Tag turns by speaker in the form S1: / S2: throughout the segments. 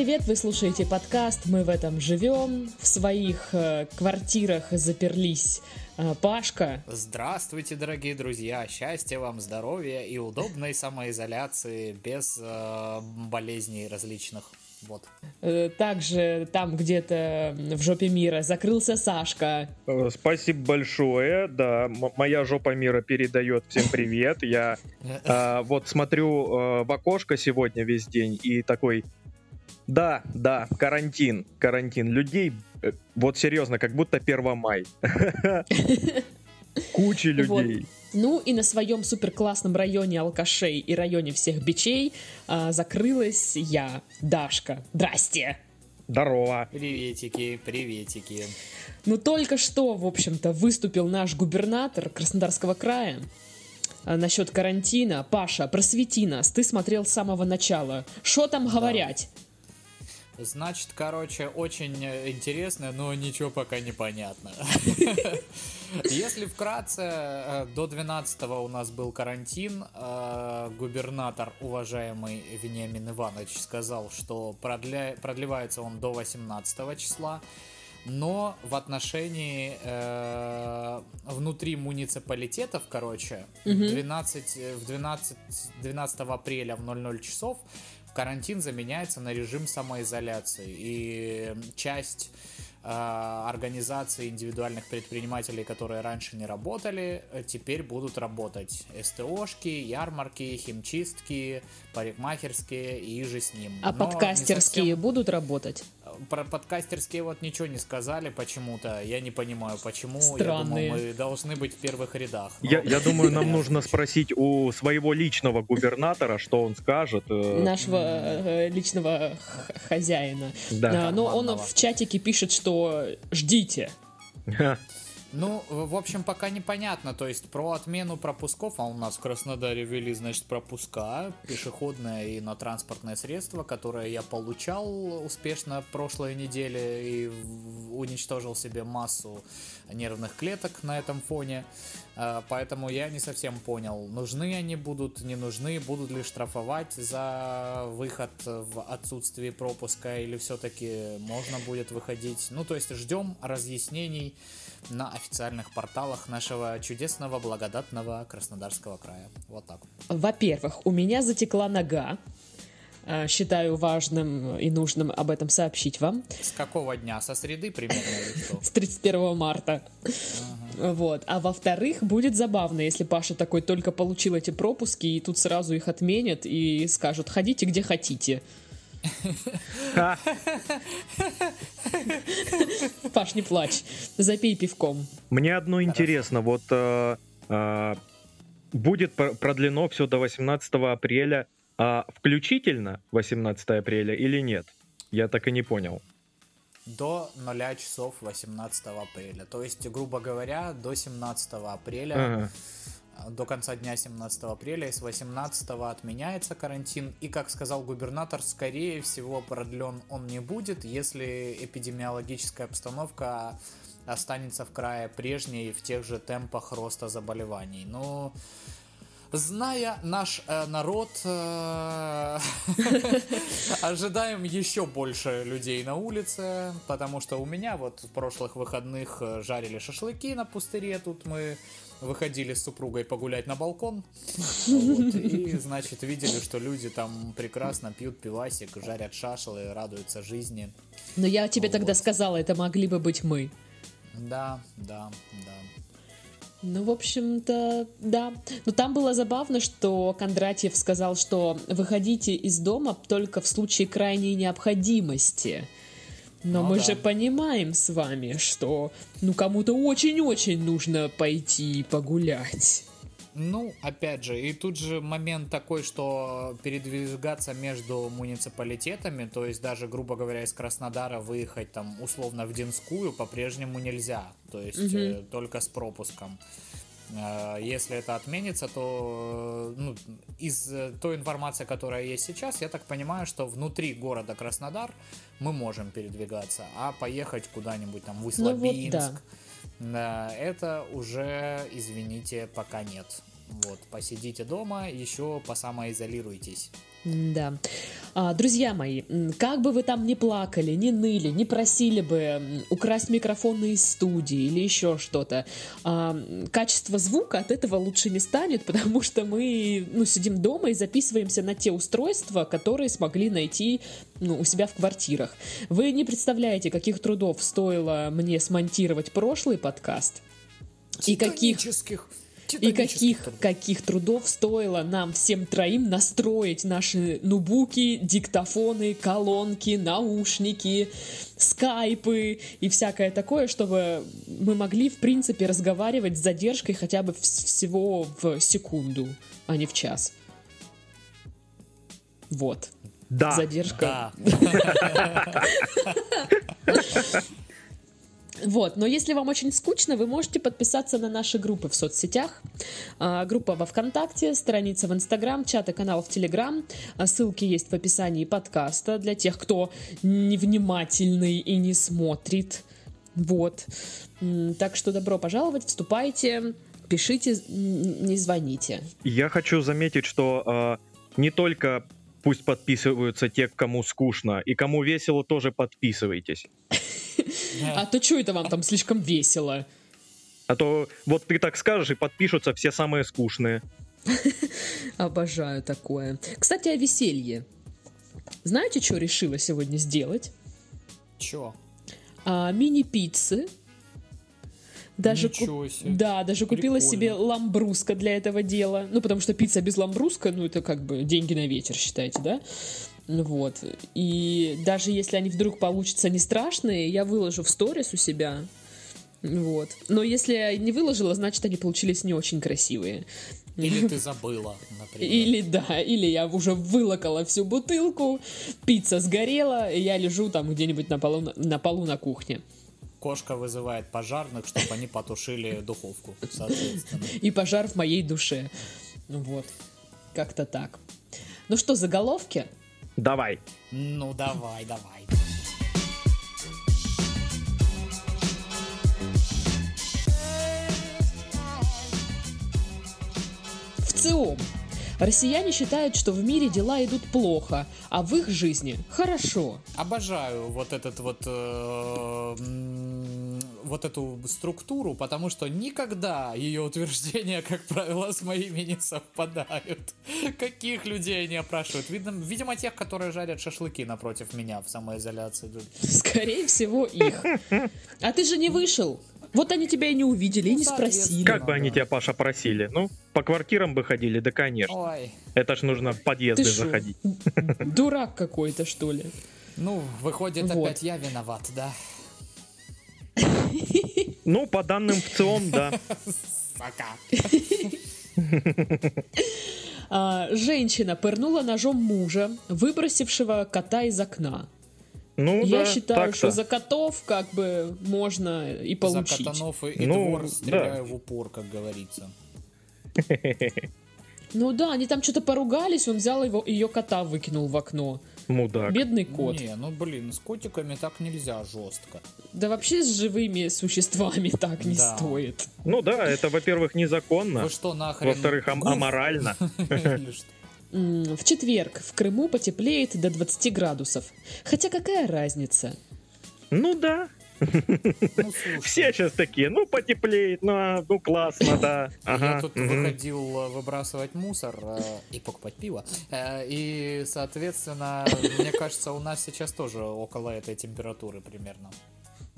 S1: Привет! Вы слушаете подкаст «Мы в этом живем». В своих э, квартирах заперлись э, Пашка.
S2: Здравствуйте, дорогие друзья! Счастья вам, здоровья и удобной самоизоляции без э, болезней различных. Вот.
S1: Э, Также там где-то в жопе мира закрылся Сашка.
S3: Э, Спасибо большое. Да, м- моя жопа мира передает всем привет. Я а, вот смотрю э, в окошко сегодня весь день и такой. Да, да, карантин, карантин. Людей, э, вот серьезно, как будто 1 май. Куча людей.
S1: Ну и на своем суперклассном районе алкашей и районе всех бичей а, закрылась я, Дашка. Здрасте!
S3: Здорово.
S2: Приветики, приветики.
S1: Ну только что, в общем-то, выступил наш губернатор Краснодарского края а, насчет карантина. Паша, просвети нас, ты смотрел с самого начала. Что там говорять?
S2: Значит, короче, очень э, интересно, но ничего пока не понятно. Если вкратце, э, до 12 у нас был карантин. э, Губернатор, уважаемый Вениамин Иванович, сказал, что продля- продлевается он до 18 числа. Но в отношении э, внутри муниципалитетов, короче,
S1: Мгм.
S2: 12, э, в 12, 12 апреля в 00 часов карантин заменяется на режим самоизоляции. И часть э, организаций индивидуальных предпринимателей, которые раньше не работали, э, теперь будут работать. СТОшки, ярмарки, химчистки, парикмахерские и же с ним.
S1: А
S2: Но
S1: подкастерские
S2: совсем-
S1: будут работать?
S2: Про подкастерские вот ничего не сказали почему-то. Я не понимаю, почему.
S1: Странные.
S2: Я думаю, мы должны быть в первых рядах. но-
S3: Я, я думаю, нам нужно спросить у своего личного губернатора, что он скажет. э,
S1: Нашего э, личного хозяина.
S3: Да.
S1: А, но он
S2: Карманного.
S1: в чатике пишет, что ждите.
S2: Ну, в общем, пока непонятно. То есть про отмену пропусков, а у нас в Краснодаре ввели, значит, пропуска пешеходное и на транспортное средство, которое я получал успешно прошлой неделе и уничтожил себе массу нервных клеток на этом фоне. А, Поэтому я не совсем понял, нужны они будут, не нужны, будут ли штрафовать за выход в отсутствии пропуска или все-таки можно будет выходить. Ну, то есть ждем разъяснений на официальных порталах нашего чудесного, благодатного Краснодарского края. Вот так.
S1: Во-первых, у меня затекла нога. А, Считаю важным и нужным об этом сообщить вам.
S2: С какого дня? Со среды примерно?
S1: С 31 марта. Вот. А во-вторых, будет забавно, если Паша такой только получил эти пропуски, и тут сразу их отменят и скажут, ходите где хотите. Паш, не плачь. Запей пивком.
S3: Мне одно интересно, вот э, э, будет пр- продлено все до 18 апреля, а включительно 18 апреля или нет? Я так и не понял.
S2: До 0 часов 18 апреля. То есть, грубо говоря, до 17 апреля
S3: Ага.
S2: До конца дня 17 апреля и с 18 отменяется карантин. И, как сказал губернатор, скорее всего продлен он не будет, если эпидемиологическая обстановка останется в крае прежней в тех же темпах роста заболеваний. Но Зная наш э, народ, э, ожидаем еще больше людей на улице, потому что у меня вот в прошлых выходных э, жарили шашлыки на пустыре, тут мы выходили с супругой погулять на балкон, Вот, и, значит, видели, что люди там прекрасно пьют пивасик, жарят шашлы, радуются жизни.
S1: Но я тебе
S2: Вот.
S1: тогда сказала, это могли бы быть мы.
S2: Да, да, да.
S1: Ну, в общем-то, да. Но там было забавно, что Кондратьев сказал, что выходите из дома только в случае крайней необходимости. Но
S2: Ну
S1: мы
S2: да.
S1: же понимаем с вами, что ну кому-то очень-очень нужно пойти погулять.
S2: Ну, опять же, и тут же момент такой, что передвигаться между муниципалитетами, то есть даже, грубо говоря, из Краснодара выехать там условно в Динскую по-прежнему нельзя, то есть э, только с пропуском. Э, Если это отменится, то э, ну, из э, той информации, которая есть сейчас, я так понимаю, что внутри города Краснодар мы можем передвигаться, а поехать куда-нибудь там в
S1: Ну вот да,
S2: это уже, извините, пока нет. Вот, посидите дома, еще посамоизолируйтесь.
S1: Да. А, друзья мои, как бы вы там ни плакали, не ныли, не просили бы украсть микрофоны из студии или еще что-то, а, качество звука от этого лучше не станет, потому что мы ну, сидим дома и записываемся на те устройства, которые смогли найти ну, у себя в квартирах. Вы не представляете, каких трудов стоило мне смонтировать прошлый подкаст. И каких и каких,
S2: трудов.
S1: каких трудов стоило нам всем троим настроить наши нубуки, диктофоны, колонки, наушники, скайпы и всякое такое, чтобы мы могли, в принципе, разговаривать с задержкой хотя бы вс- всего в секунду, а не в час. Вот.
S3: Да.
S1: Задержка.
S2: Да.
S1: Вот, но если вам очень скучно, вы можете подписаться на наши группы в соцсетях. А, группа во ВКонтакте, страница в Инстаграм, чат и канал в Телеграм. А, Ссылки есть в описании подкаста для тех, кто невнимательный и не смотрит. Вот. Так что добро пожаловать, вступайте, пишите, не звоните.
S3: Я хочу заметить, что а, не только пусть подписываются те, кому скучно, и кому весело, тоже подписывайтесь.
S1: А то что это вам там слишком весело?
S3: А то вот ты так скажешь, и подпишутся все самые скучные.
S1: Обожаю такое. Кстати, о веселье. Знаете, что решила сегодня сделать?
S2: Чё?
S1: а, мини-пиццы. Даже
S2: Ничего себе.
S1: Да, даже купила
S2: Прикольно.
S1: себе ламбруска для этого дела. Ну, потому что пицца без ламбруска, ну, это как бы деньги на ветер, считайте, да? Ну Вот. И даже если они вдруг получатся не страшные, я выложу в сторис у себя. Вот. Но если я не выложила, значит, они получились не очень красивые.
S2: Или ты забыла, например.
S1: Или да, или я уже вылокала всю бутылку, пицца сгорела, и я лежу там где-нибудь на полу на, полу на кухне.
S2: Кошка вызывает пожарных, чтобы они потушили духовку, соответственно.
S1: и пожар в моей душе. Ну Вот. Как-то так. Ну что, заголовки?
S3: Давай.
S2: Ну давай, давай.
S1: В ЦИОМ. Россияне считают, что в мире дела идут плохо, а в их жизни хорошо.
S2: Обожаю вот этот вот э, вот эту структуру, потому что никогда ее утверждения, как правило, с моими не совпадают. Каких людей они опрашивают? Видно, видимо, тех, которые жарят шашлыки напротив меня в самоизоляции.
S1: Скорее всего, их. А ты же не вышел. Вот они тебя и не увидели, и
S2: Ну,
S1: не спросили.
S2: соответственно.
S3: Как бы они тебя, Паша, просили? Ну, по квартирам бы ходили, да конечно.
S2: Ой.
S3: Это ж нужно в
S1: Ты
S3: подъезды
S1: шо,
S3: заходить.
S1: дурак какой-то, что ли?
S2: Ну, выходит,
S1: Вот.
S2: опять я виноват, да?
S3: Ну, по данным в ЦИОМ, да.
S2: Пока.
S1: А, женщина пырнула ножом мужа, выбросившего кота из окна.
S3: Ну
S1: Я
S3: да,
S1: считаю,
S3: так-то.
S1: что за котов как бы можно и
S2: За
S1: получить.
S2: катанов и, и
S3: Ну,
S2: двор
S3: да.
S2: стреляю в упор, как говорится.
S1: Ну да, они там что-то поругались, он взял его, ее кота выкинул в окно.
S3: Мудак.
S1: Бедный кот.
S2: Не, ну блин, с котиками так нельзя жестко.
S1: Да вообще с живыми существами так не
S2: Да.
S1: стоит.
S3: Ну да, это, во-первых, незаконно.
S2: Вы что нахрен?
S3: Во-вторых, ам- аморально.
S1: В четверг в Крыму потеплеет до 20 градусов. Хотя какая разница?
S3: Ну да,
S2: Ну,
S3: все сейчас такие, ну потеплеет, ну, классно, да.
S2: Я тут выходил э, выбрасывать мусор э, и покупать пиво. Э, И, соответственно, мне кажется, у нас сейчас тоже около этой температуры примерно.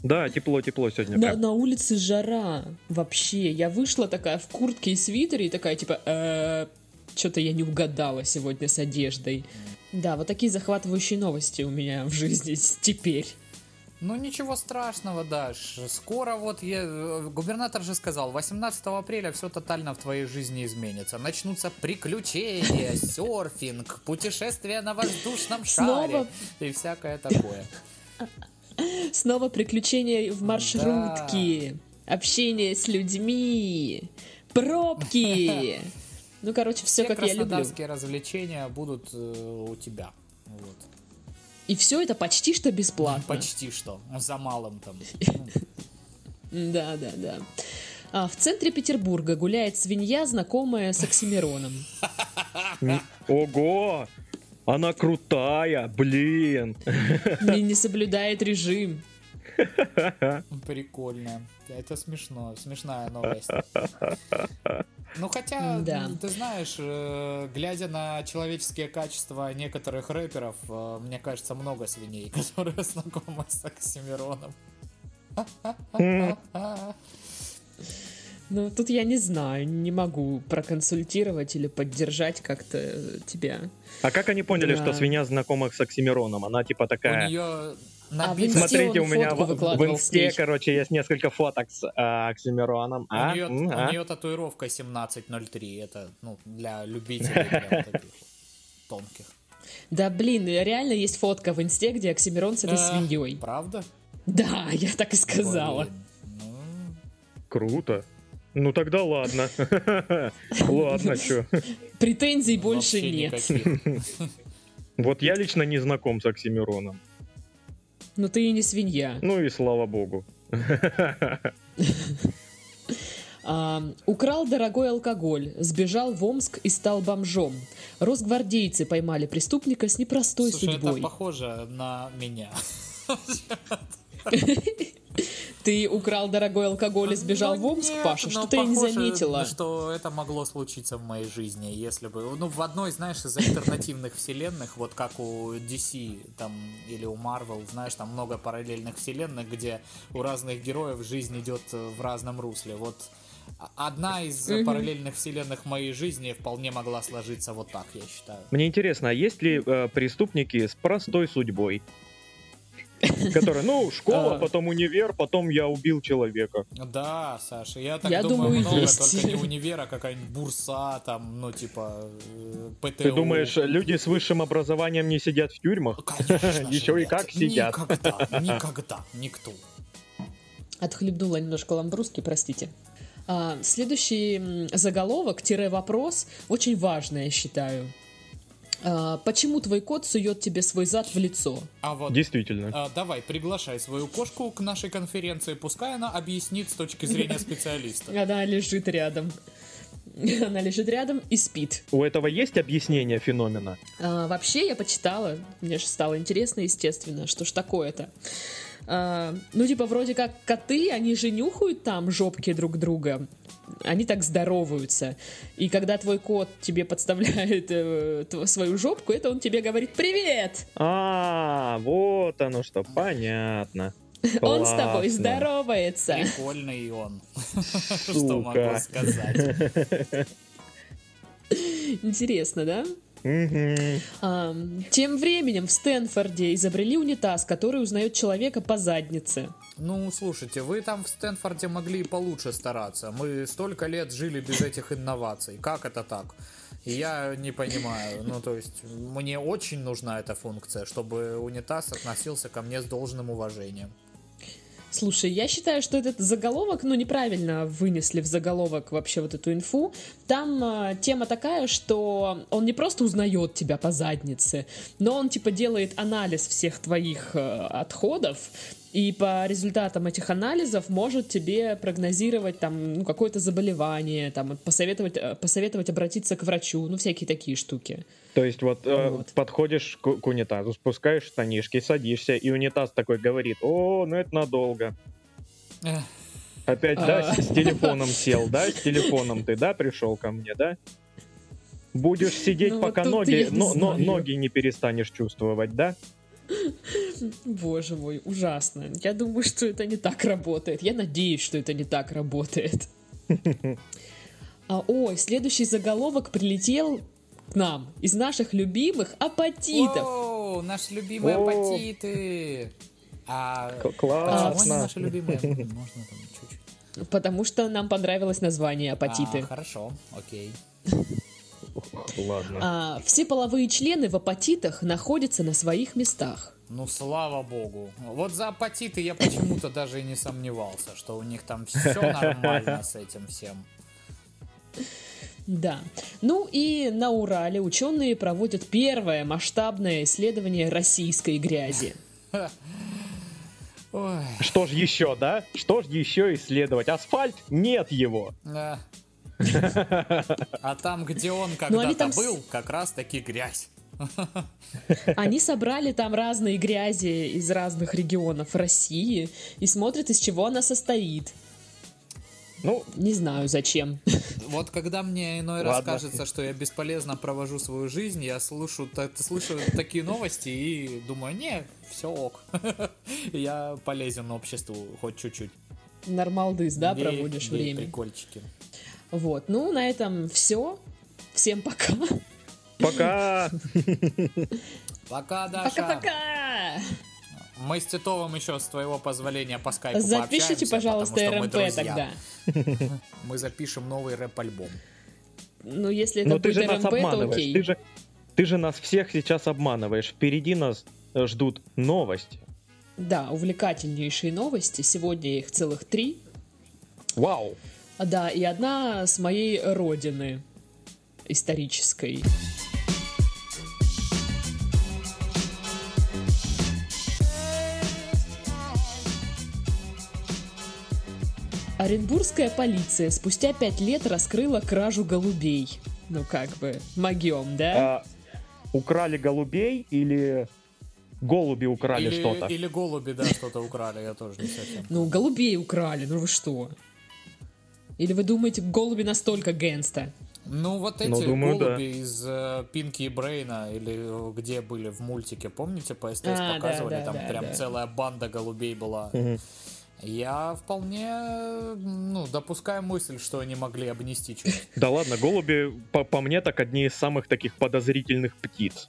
S3: Да, тепло-тепло сегодня.
S1: На,
S3: прям.
S1: на улице жара. Вообще. Я вышла такая в куртке и свитере и такая типа... что-то я не угадала сегодня с одеждой. Да, вот такие захватывающие новости у меня в жизни теперь.
S2: Ну ничего страшного, Даш. Скоро вот я... э, Губернатор же сказал, 18 апреля все тотально в твоей жизни изменится. Начнутся приключения, серфинг, путешествия на воздушном шаре
S1: Снова?
S2: и всякое такое.
S1: Снова приключения в маршрутке. Общение с людьми. Пробки. Ну, короче, все
S2: Все
S1: как я люблю.
S2: краснодарские развлечения будут э, у тебя. Вот.
S1: И все это почти что бесплатно.
S2: Почти что. За малым там.
S1: Да, да, да. А, в центре Петербурга гуляет свинья, знакомая с Оксимироном.
S3: Ого! Она крутая, блин.
S1: Не, не соблюдает режим.
S2: Прикольно. Это смешно. Смешная новость. Ну хотя,
S1: Да.
S2: ты знаешь, э, глядя на человеческие качества некоторых рэперов, э, мне кажется, много свиней, которые знакомы с Оксимироном.
S1: Ну, тут я не знаю, не могу проконсультировать или поддержать как-то тебя.
S3: А как они поняли,
S1: Да.
S3: что свинья знакома с Оксимироном? Она типа
S2: У
S3: такая...
S2: нее
S1: А в
S3: Смотрите, у меня в, в инсте,
S1: встреч.
S3: короче, есть несколько фоток с а, Оксимироном.
S2: У
S3: А?
S2: нее,
S3: М, а?
S2: татуировка 1703. Это ну, для любителей прям таких тонких.
S1: Да, блин, реально есть фотка в инсте, где Оксимирон с этой
S2: Э,
S1: свиньей.
S2: Правда?
S1: Да, я так и сказала.
S2: Ну,
S3: Круто. Ну тогда ладно. Ладно, чё.
S1: Претензий больше нет.
S3: Вот я лично не знаком с Оксимироном.
S1: Но ты и не свинья.
S3: Ну и слава богу.
S1: А, украл дорогой алкоголь, сбежал в Омск и стал бомжом. Росгвардейцы поймали преступника с непростой
S2: Слушай,
S1: судьбой.
S2: это похоже на меня.
S1: Ты украл дорогой алкоголь и сбежал
S2: Ну,
S1: в Омск,
S2: нет,
S1: Паша?
S2: но
S1: Что-то я не заметила.
S2: что это могло случиться в моей жизни, если бы... Ну, в одной, знаешь, из альтернативных вселенных, вот как у DC там или у Marvel, знаешь, там много параллельных вселенных, где у разных героев жизнь идет э, в разном русле. Вот одна из параллельных вселенных моей жизни вполне могла сложиться вот так, я считаю.
S3: Мне интересно, а есть ли э, преступники с простой судьбой? Которые, ну, школа,
S1: А.
S3: потом универ, потом я убил человека.
S2: Да, Саша, я так
S1: Я
S2: думаю,
S1: думаю,
S2: много,
S1: есть.
S2: только не универа, какая-нибудь бурса, там, ну, типа, э, ПТУ.
S3: Ты думаешь, люди с высшим образованием не сидят в тюрьмах?
S2: Конечно же
S3: Еще и как сидят.
S2: Никогда, никогда, никто.
S1: Отхлебнула немножко ламбруски, простите. А, следующий заголовок-вопрос очень важный, я считаю. А, почему твой кот сует тебе свой зад в лицо?
S2: А вот
S3: Действительно.
S2: а, давай, приглашай свою кошку к нашей конференции, пускай она объяснит с точки зрения специалиста.
S1: Она лежит рядом. Она лежит рядом и спит.
S3: У этого есть объяснение феномена?
S1: А, вообще, я почитала, мне же стало интересно, естественно, что ж такое-то. А, ну, типа, вроде как коты, они же нюхают там жопки друг друга. Они так здороваются. И когда твой кот тебе подставляет э, свою жопку, это он тебе говорит «Привет!»
S3: А, вот оно что, понятно.
S1: Он с тобой здоровается.
S2: Прикольный он. Что могу сказать?
S1: Интересно, да? А, тем временем в Стэнфорде изобрели унитаз, который узнает человека по заднице.
S2: Ну, слушайте, вы там в Стэнфорде могли и получше стараться. Мы столько лет жили без этих инноваций. Как это так? Я не понимаю. Ну, то есть, мне очень нужна эта функция, чтобы унитаз относился ко мне с должным уважением.
S1: Слушай, я считаю, что этот заголовок, ну, неправильно вынесли в заголовок вообще вот эту инфу. Там а, тема такая, что он не просто узнает тебя по заднице, но он, типа, делает анализ всех твоих э, отходов, и по результатам этих анализов может тебе прогнозировать там ну, какое-то заболевание, там посоветовать, э, посоветовать обратиться к врачу, ну всякие такие штуки.
S3: То есть вот, э,
S1: Вот.
S3: подходишь к, к унитазу, спускаешь штанишки, садишься, и унитаз такой говорит, о, ну это надолго.
S2: Эх,
S3: Опять, да,
S1: А.
S3: с, с телефоном сел, да, с телефоном ты, да, пришел ко мне, да? Будешь сидеть,
S1: Ну,
S3: пока ноги, но- но- ноги не перестанешь чувствовать, да?
S1: Боже мой, ужасно. Я думаю, что это не так работает. Я надеюсь, что это не так работает. А, ой, следующий заголовок прилетел к нам из наших любимых апатитов.
S2: Оу, наши любимые
S3: О.
S2: апатиты. А
S3: К-
S2: почему
S3: классно.
S2: они наши любимые? Можно там чуть-чуть.
S1: Потому что нам понравилось название апатиты.
S2: А, хорошо, окей.
S3: Ладно.
S1: А, все половые члены в апатитах находятся на своих местах.
S2: Ну, слава богу. Вот за апатиты я почему-то даже и не сомневался, что у них там все нормально с этим всем.
S1: Да. Ну и на Урале ученые проводят первое масштабное исследование российской грязи.
S2: Ой.
S3: Что ж еще, да? Что ж еще исследовать? Асфальт? Нет его.
S2: А А там, где он
S1: Ну,
S2: когда-то
S1: там
S2: был, как раз таки грязь.
S1: Они собрали там разные грязи из разных регионов России и смотрят, из чего она состоит.
S3: Ну,
S1: Не знаю, зачем.
S2: Вот когда мне иной раз
S3: Ладно.
S2: кажется, что я бесполезно провожу свою жизнь, я слышу, та- слышу такие новости и думаю, не, все ок. Я полезен обществу хоть чуть-чуть.
S1: Нормалдыс, да, проводишь время.
S2: Прикольчики.
S1: Вот, ну, на этом все. Всем пока.
S3: пока.
S2: Пока, Даша.
S1: Пока-пока.
S2: Мы с Титовым еще, с твоего позволения, по скайпу
S1: Запишите, пожалуйста,
S2: потому что мы
S1: РМП
S2: друзья.
S1: тогда.
S2: Мы запишем новый рэп-альбом.
S1: Ну, если это
S3: Но ты
S1: будет
S3: же нас
S1: РМП, то
S3: обманываешь.
S1: окей.
S3: Ты же, ты же нас всех сейчас обманываешь. Впереди нас э, ждут новости.
S1: Да, увлекательнейшие новости. Сегодня их целых три.
S3: Вау.
S1: Да, и одна с моей родины исторической. Оренбургская полиция спустя пять лет раскрыла кражу голубей. Ну как бы, могем, да?
S3: А, украли голубей или голуби украли
S2: или,
S3: что-то?
S2: или голуби, да, что-то украли, я тоже не совсем.
S1: Ну, голубей украли, ну вы что? Или вы думаете, голуби настолько гэнста?
S2: Ну, вот эти
S3: Ну, думаю,
S2: голуби из э, Пинки и Брейна, или э, где были в мультике, помните, по СТС
S1: А, да,
S2: показывали,
S1: да,
S2: там
S1: да,
S2: прям
S1: да.
S2: целая банда голубей была. Я вполне, ну, допускаю мысль, что они могли обнести чуть.
S3: Да ладно, голуби, по, по мне, так одни из самых таких подозрительных птиц.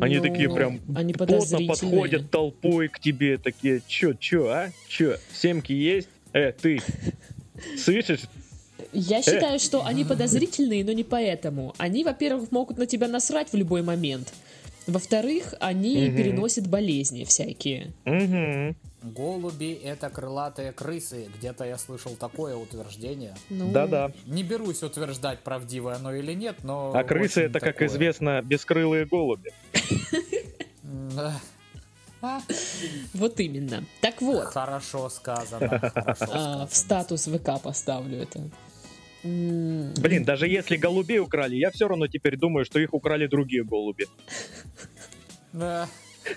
S3: Они
S1: Ну,
S3: такие прям
S1: они
S3: плотно подходят толпой к тебе, такие, чё, чё, а? Чё, семки есть? Э, ты, слышишь?
S1: Я считаю, что они подозрительные, но не поэтому. Они, во-первых, могут на тебя насрать в любой момент. Во-вторых, они переносят болезни всякие.
S3: Угу.
S2: Голуби — это крылатые крысы. Где-то я слышал такое утверждение.
S1: Ну,
S3: Да-да.
S2: Не берусь утверждать, правдивое оно или нет, но...
S3: А крысы это, как
S2: такое.
S3: известно, бескрылые голуби.
S1: Вот именно. Так вот,
S2: Хорошо сказано. хорошо
S1: а,
S2: сказано.
S1: в статус ВК поставлю это.
S3: Блин, даже если голубей украли, я все равно теперь думаю, что их украли другие голуби.
S2: Да.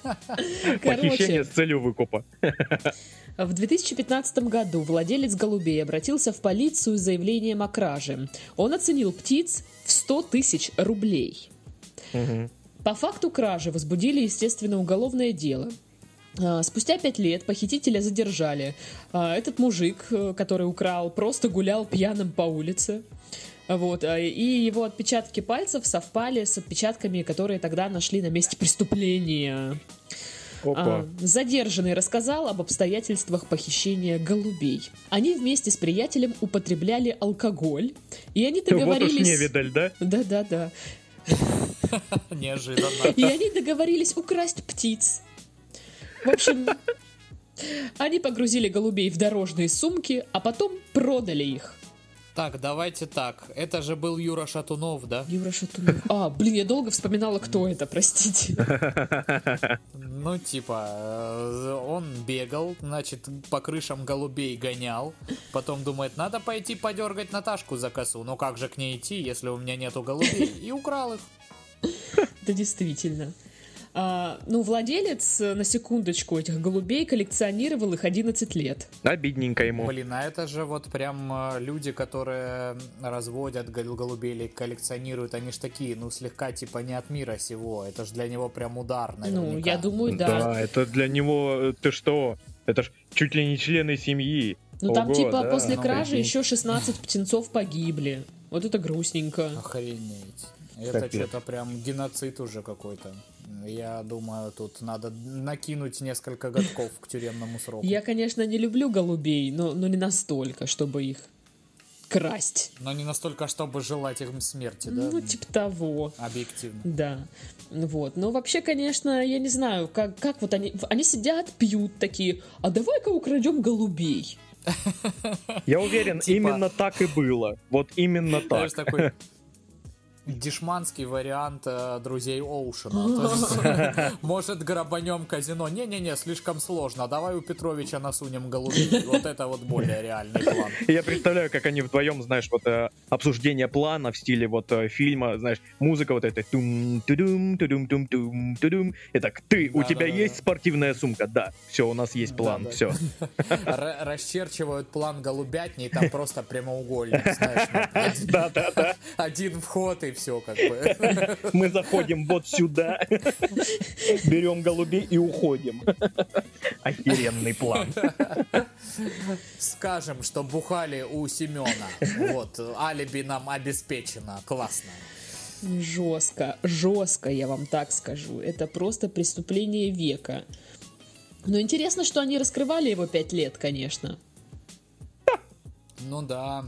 S3: Похищение с целью выкупа.
S1: в 2015 году владелец голубей обратился в полицию с заявлением о краже. Он оценил птиц в 100 тысяч рублей.
S3: Мгм.
S1: По факту кражи возбудили, естественно, уголовное дело. А, Спустя пять лет похитителя задержали. А, Этот мужик, э, который украл, просто гулял пьяным по улице. Вот, а, и его отпечатки пальцев совпали с отпечатками, которые тогда нашли на месте преступления.
S3: Опа.
S1: Задержанный рассказал об обстоятельствах похищения голубей. Они вместе с приятелем употребляли алкоголь, и они
S3: Вот уж
S1: договорились...
S3: невидаль, да?
S1: Да-да-да.
S2: Неожиданно.
S1: И они договорились украсть птиц. В общем, они погрузили голубей в дорожные сумки, а потом продали их.
S2: Так, давайте так. Это же был Юра Шатунов, да?
S1: Юра Шатунов. А, блин, я долго вспоминала, кто это, простите.
S2: Ну, типа, э, он бегал, значит, по крышам голубей гонял. Потом думает, надо пойти подергать Наташку за косу. Ну как же к ней идти, если у меня нету голубей? И украл их.
S1: Это действительно. А, ну, владелец, э, на секундочку, этих голубей коллекционировал их 11 лет.
S3: Обидненько ему.
S2: Блин, а это же вот прям э, люди, которые разводят гол- голубей или коллекционируют, они ж такие, ну, слегка типа не от мира сего. Это ж для него прям удар, наверняка.
S1: Ну, я думаю, да.
S3: это для него, э, ты что? Это ж чуть ли не члены семьи.
S1: Ну, там типа
S3: да,
S1: после
S2: ну,
S1: кражи
S3: прикинь.
S1: еще 16 птенцов погибли. Вот это грустненько.
S2: Охренеть. Это
S3: Капец.
S2: что-то прям геноцид уже какой-то. Я думаю, тут надо накинуть несколько годков к тюремному сроку.
S1: Я, конечно, не люблю голубей, но, но не настолько, чтобы их красть.
S2: Но не настолько, чтобы желать им смерти, да?
S1: Ну, типа того.
S2: Объективно.
S1: Да. Вот. Но вообще, конечно, я не знаю, как, как вот они... Они сидят, пьют такие, а давай-ка украдем голубей.
S3: Я уверен,
S2: Типа-
S3: именно так и было. Вот именно
S2: Знаешь,
S3: так.
S2: такой... дешманский вариант э, друзей Оушена. Может, грабанем казино. Не-не-не, слишком сложно. Давай у Петровича насунем голубей. Вот это вот более реальный план.
S3: Я представляю, как они вдвоем, знаешь, вот э, обсуждение плана в стиле вот э, фильма, знаешь, музыка вот эта тум тудум тудум тум тум тудум. И так, ты, у тебя есть спортивная сумка? Да, все, у нас есть план, все.
S2: Расчерчивают план голубятни, и там просто прямоугольник, знаешь. ну, один-
S3: Да, да, да.
S2: Один вход и все как бы.
S3: Мы заходим вот сюда, берем голубей и уходим. Охеренный план.
S2: Скажем, что бухали у Семена. Вот, алиби нам обеспечено. Классно.
S1: Жестко, жестко, я вам так скажу. Это просто преступление века. Но интересно, что они раскрывали его пять лет, конечно.
S2: Ну да.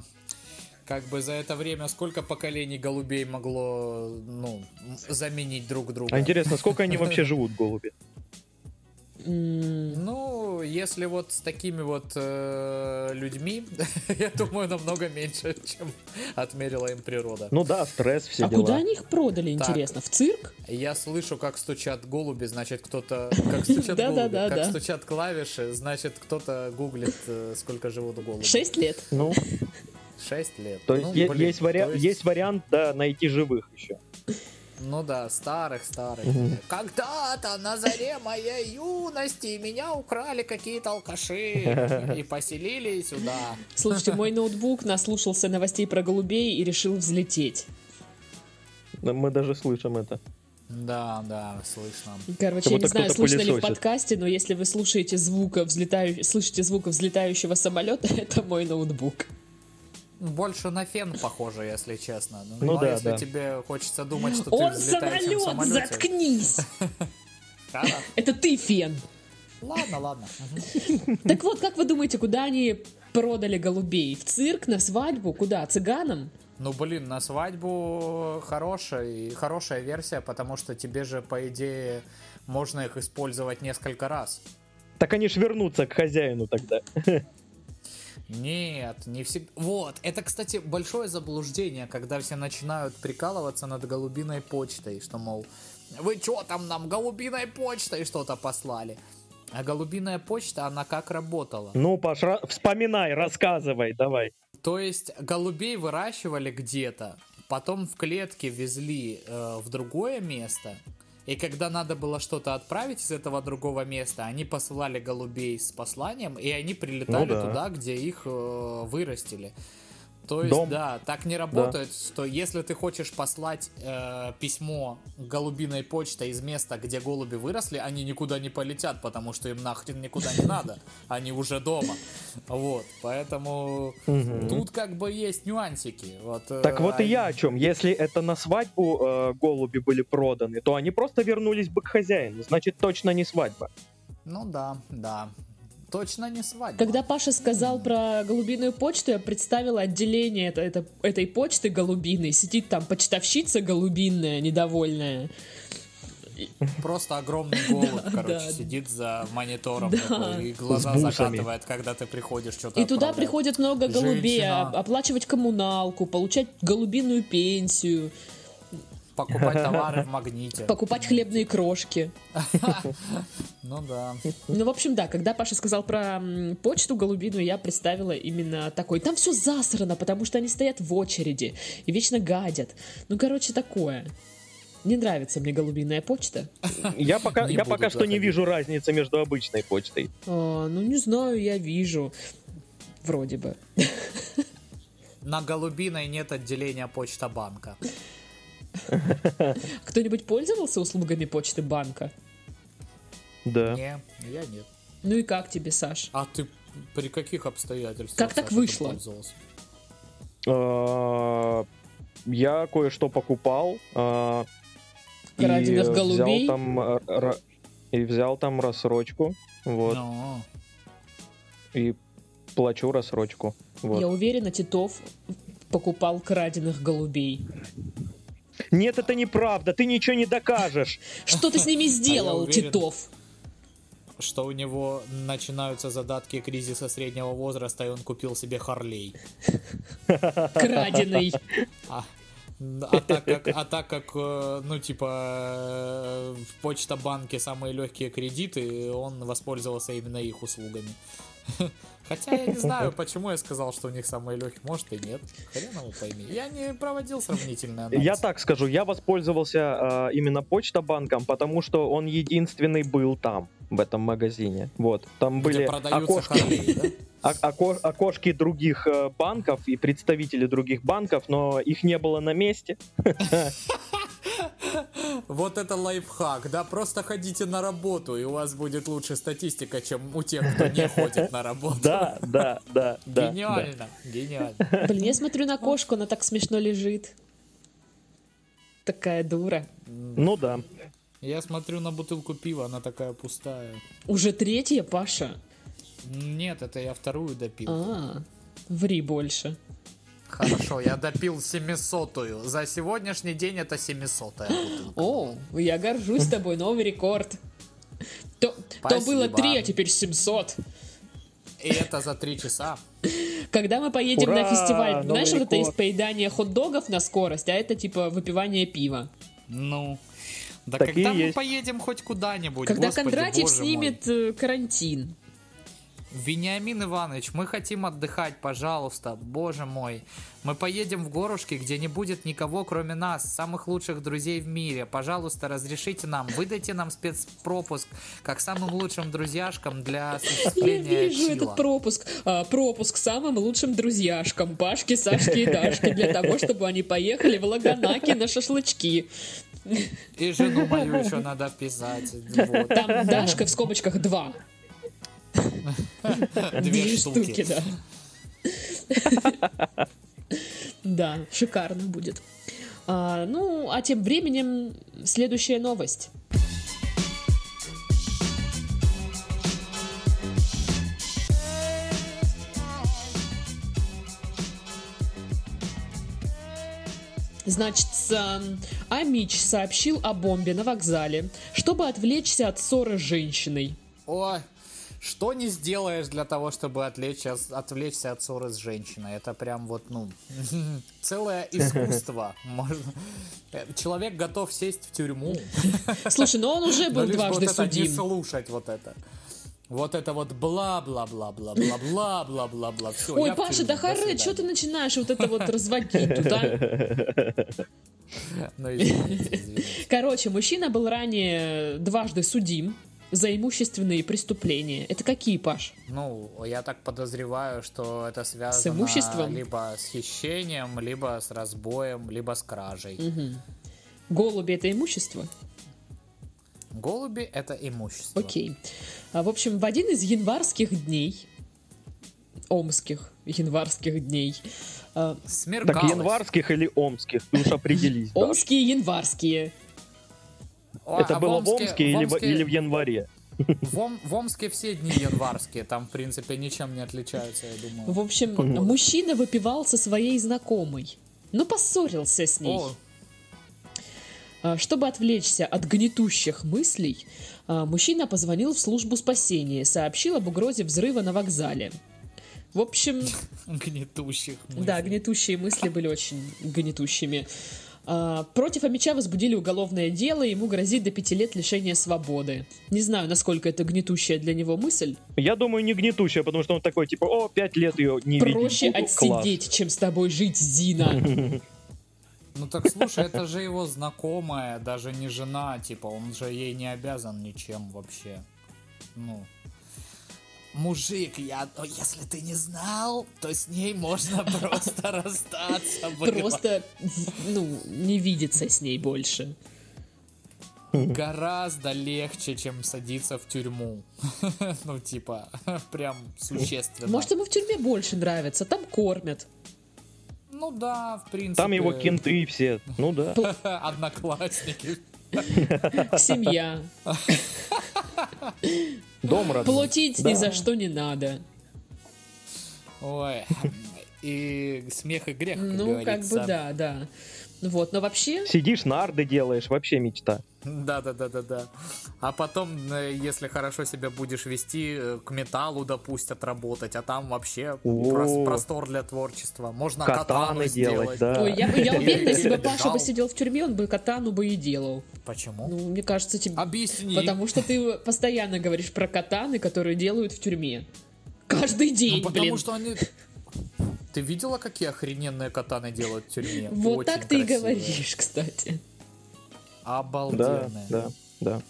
S2: Как бы за это время сколько поколений голубей могло, ну, заменить друг друга?
S3: А интересно, сколько они вообще живут, голуби?
S2: Ну, если вот с такими вот э, людьми, я думаю, намного меньше, чем отмерила им природа.
S3: Ну да, стресс, все
S1: А куда
S3: дела.
S1: они их продали,
S2: Так.
S1: интересно? В цирк?
S2: Я слышу, как стучат голуби, значит, кто-то... Как стучат
S1: Да, да,
S2: голуби,
S1: да,
S2: как
S1: да.
S2: стучат клавиши, значит, кто-то гуглит, э, сколько живут голуби.
S1: Шесть лет.
S3: Ну,
S2: Шесть лет.
S3: то есть,
S2: Ну,
S3: е-
S2: блин,
S3: есть, вариа-
S2: то есть-
S3: есть вариант, да, найти живых еще.
S2: Ну да, старых-старых.
S3: Мгм.
S2: Когда-то на заре моей юности меня украли какие-то алкаши и поселили сюда.
S1: Слушайте, мой ноутбук наслушался новостей про голубей и решил взлететь.
S3: Мы даже слышим это.
S2: Да, да, слышно.
S1: Короче, я не знаю, слышно ли в подкасте, но если вы слушаете звука взлетаю... слышите звука взлетающего самолета, это мой ноутбук.
S2: Больше на фен похоже, если честно.
S3: Ну
S2: но
S3: да,
S2: если
S3: да.
S2: тебе хочется думать, что ты
S1: Он
S2: в взлетающем
S1: самолет,
S2: самолете...
S1: заткнись! Это ты фен.
S2: Ладно, ладно.
S1: Так вот, как вы думаете, куда они продали голубей? В цирк, на свадьбу? Куда? Цыганам?
S2: Ну, блин, на свадьбу хорошая, хорошая версия, потому что тебе же, по идее, можно их использовать несколько раз.
S3: Так они ж вернутся к хозяину тогда.
S2: Нет, не всегда. Вот, это, кстати, большое заблуждение, когда все начинают прикалываться над голубиной почтой, что, мол, вы чё там нам голубиной почтой что-то послали? А голубиная почта, она как работала?
S3: Ну, Паш, ра- вспоминай, рассказывай, давай.
S2: То есть голубей выращивали где-то, потом в клетке везли э, в другое место, и когда надо было что-то отправить из этого другого места, они посылали голубей с посланием, и они прилетали
S3: Ну да.
S2: туда, где их э, вырастили. То есть,
S3: Дом.
S2: да, так не работает, что если ты хочешь послать э, письмо голубиной почтой из места, где голуби выросли, они никуда не полетят, потому что им нахрен никуда не надо. Они уже дома. Вот, поэтому тут как бы есть нюансики. Вот, э,
S3: Так вот и я о чем. Если это на свадьбу э, голуби были проданы, то они просто вернулись бы к хозяину. Значит, точно не свадьба.
S2: Ну да, да. Точно не свадьба.
S1: Когда Паша сказал про голубиную почту, я представила отделение это, это- этой почты голубиной. Сидит там почтовщица голубинная, недовольная.
S2: Просто огромный голубь, короче,
S1: да.
S2: сидит за монитором
S1: Да.
S2: такой, и глаза закатывает, когда ты приходишь что-то
S1: И туда приходит много голубей,
S2: Женщина.
S1: а- оплачивать коммуналку, получать голубиную пенсию,
S2: Покупать товары в магните.
S1: покупать хлебные крошки.
S2: Ну да.
S1: Ну, в общем, да, когда Паша сказал про почту голубиную, я представила именно такой. Там все засрано, потому что они стоят в очереди и вечно гадят. Ну, короче, такое. Не нравится мне голубиная почта.
S3: Я пока,
S2: Не
S3: я пока что не вижу разницы между обычной почтой.
S1: А, ну, не знаю, я вижу. Вроде бы.
S2: На голубиной нет отделения почта банка.
S1: Кто-нибудь пользовался услугами почты банка?
S3: Да.
S2: Не, я нет.
S1: Ну и как тебе, Саш?
S2: А ты при каких обстоятельствах?
S1: Как так
S2: Саша,
S1: вышло?
S3: Э, Я кое-что покупал. э, и взял там, э, и взял там рассрочку. Вот.
S2: Ну,
S3: И плачу рассрочку. Вот.
S1: Я уверена, Титов покупал краденых голубей.
S3: Нет, это неправда, ты ничего не докажешь.
S1: Что ты с ними сделал,
S2: уверен.
S1: Титов?
S2: что у него начинаются задатки кризиса среднего возраста, и он купил себе Харлей.
S1: Краденый.
S2: А, А так как, а так как э, ну, типа, э, в Почта-банке самые легкие кредиты, он воспользовался именно их услугами. Хотя я не знаю, почему я сказал, что у них самые легкие. Может и нет. Хрен его пойми. Я не проводил сравнительный анализ.
S3: Я так скажу, я воспользовался э, именно Почта-банком, потому что он единственный был там, в этом магазине. Вот, там
S2: Где
S3: были окошки,
S2: Харлей, да?
S3: око- окошки других э, банков и представители других банков, но их не было на месте.
S2: Вот это лайфхак, да, просто ходите на работу, и у вас будет лучше статистика, чем у тех, кто не ходит на работу.
S3: Да, да, да, да.
S2: Гениально, гениально.
S1: Блин, я смотрю на кошку, она так смешно лежит. Такая дура.
S3: Ну да.
S2: Я смотрю на бутылку пива, она такая пустая.
S1: Уже третья, Паша?
S2: Нет, это я вторую допил.
S1: А, ври больше.
S2: Хорошо, я допил 700-ю. За сегодняшний день это 700-я бутылка.
S1: О, я горжусь тобой, новый рекорд. То, то было 3, а теперь 700.
S2: И это за 3 часа.
S1: Когда мы поедем
S3: Ура!
S1: на фестиваль,
S3: Новый
S1: знаешь, вот это
S3: рекорд.
S1: есть поедание хот-догов на скорость, а это типа выпивание пива.
S2: Ну, да
S3: Так и
S2: когда мы
S3: есть.
S2: поедем хоть куда-нибудь,
S1: Когда
S2: господи,
S1: Кондратьев
S2: боже мой.
S1: снимет э, карантин.
S2: Вениамин Иванович, мы хотим отдыхать, пожалуйста, боже мой. Мы поедем в горушки, где не будет никого, кроме нас, самых лучших друзей в мире. Пожалуйста, разрешите нам, выдайте нам спецпропуск, как самым лучшим друзьяшкам для
S1: Я
S2: осуществления
S1: вижу
S2: чила.
S1: этот пропуск. А, пропуск самым лучшим друзьяшкам. Пашке, Сашке и Дашке. Для того, чтобы они поехали в Лаганаки на шашлычки.
S2: И жену мою еще надо вписать. Вот.
S1: Там Дашка в скобочках 2.
S2: Две штуки.
S1: да. Да, шикарно будет. А, ну, а тем временем следующая новость. Значит, эм, Амич сообщил о бомбе на вокзале, чтобы отвлечься от ссоры с женщиной.
S2: Ой, что не сделаешь для того, чтобы отвлечься, отвлечься от ссоры с женщиной? Это прям вот, ну, целое искусство. Можно... Э, Человек готов сесть в тюрьму,
S1: Слушай, но он уже был дважды
S2: вот это не
S1: судим.
S2: слушать вот это. Вот это вот бла-бла-бла-бла-бла-бла-бла-бла-бла.
S1: Ой, Паша, да харе, что ты начинаешь вот это вот разводить тут, а?
S2: Ну, извините, извините.
S1: Короче, мужчина был ранее дважды судим за имущественные преступления. Это какие, Паш?
S2: Ну, я так подозреваю, что это связано
S1: имуществом?
S2: либо с хищением, либо с разбоем, либо с кражей.
S1: Мгм. Голуби — это имущество?
S2: Голуби — это имущество.
S1: Окей. А, в общем, в один из январских дней, омских январских дней, а,
S3: Так,
S2: Смеркалось.
S3: январских или омских? Ты уж определись.
S1: омские январские.
S3: Это
S2: а
S3: было в Омске или в
S2: Омске-
S3: или в январе?
S2: В, Ом- в Омске все дни январские, там, в принципе, ничем не отличаются, я думаю.
S1: В общем, мужчина выпивал со своей знакомой. Ну, поссорился с ней.
S2: О,
S1: А, Чтобы отвлечься от гнетущих мыслей, а, мужчина позвонил в службу спасения, сообщил об угрозе взрыва на вокзале. В общем,
S2: гнетущих мыслей.
S1: да, гнетущие мысли были очень гнетущими. А, Против Амича возбудили уголовное дело, ему грозит до пяти лет лишения свободы. Не знаю, насколько это гнетущая для него мысль.
S3: Я думаю, не гнетущая, потому что он такой, типа, о, пять лет ее не видел.
S1: Проще
S3: Класс.
S1: отсидеть, чем с тобой жить, Зина.
S2: Ну так слушай, это же его знакомая, даже не жена, типа, он же ей не обязан ничем вообще. Ну. Мужик, я, о, если ты не знал, то с ней можно просто расстаться.
S1: Просто, ну, не видеться с ней больше.
S2: Гораздо легче, чем садиться в тюрьму. Ну, типа, прям существенно.
S1: Может, ему в тюрьме больше нравится, там кормят.
S2: Ну да, в принципе.
S3: Там его кенты все. Ну да.
S2: Одноклассники.
S1: Семья.
S3: Дом родной.
S1: Платить ни
S3: Да.
S1: за что не надо.
S2: Ой. И смех и грех, как
S1: Ну, как бы
S2: говорится.
S1: да, да. Вот, но вообще...
S3: Сидишь, нарды делаешь, вообще мечта.
S2: Да, да, да, да, да. А потом, э, если хорошо себя будешь вести, э, к металлу допустят работать, а там вообще
S3: О.
S2: простор для творчества. Можно
S3: Катаны
S2: катаны
S3: делать,
S2: сделать.
S3: да.
S1: Ой, я, я уверена, если бы Паша бы сидел в тюрьме, он бы катану бы и делал.
S2: Почему?
S1: Ну, мне кажется, тебе...
S2: Объясни.
S1: Потому что ты постоянно говоришь про катаны, которые делают в тюрьме. Каждый день,
S2: Ну, потому
S1: блин.
S2: что они... Ты видела, какие охрененные катаны делают в тюрьме?
S1: Вот
S2: Очень
S1: так ты и
S2: красивые.
S1: говоришь, кстати.
S3: Да,
S2: Обалденные.
S3: да, да.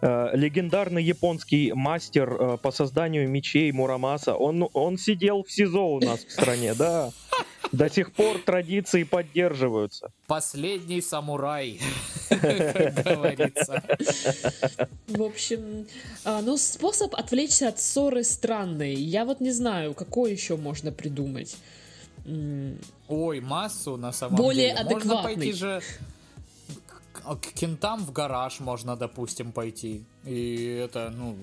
S3: Э, Легендарный японский мастер э, по созданию мечей Мурамаса, он, он сидел в СИЗО у нас в стране, да. До сих пор традиции поддерживаются.
S2: Последний самурай, как говорится.
S1: В общем, а, ну, способ отвлечься от ссоры странный. Я вот не знаю, какой еще можно придумать.
S2: Ой, массу на самом
S1: Более
S2: деле. Можно
S1: адекватный.
S2: пойти же к кентам в гараж можно, допустим, пойти. И это, ну,